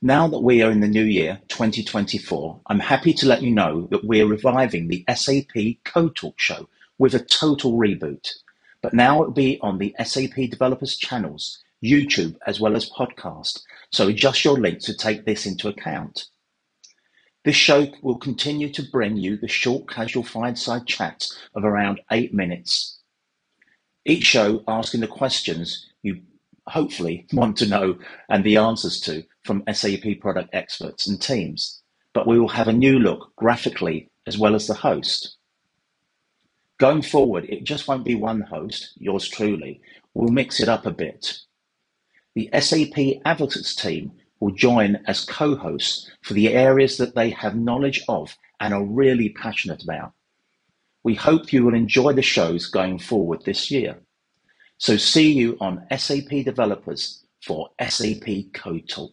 Now that we are in the new year, 2024, I'm happy to let you know that we're reviving the SAP CodeTalk show with a total reboot. But now it'll be on the SAP Developers channels, YouTube, as well as podcast. So adjust your link to take this into account. This show will continue to bring you the short, casual fireside chats of around eight minutes. Each show asking the questions you hopefully want to know and the answers to from SAP product experts and teams, but we will have a new look graphically as well as the host. Going forward, it just won't be one host, yours truly. We'll mix it up a bit. The SAP Advocates team will join as co-hosts for the areas that they have knowledge of and are really passionate about. We hope you will enjoy the shows going forward this year. So see you on SAP Developers for SAP CodeTalk.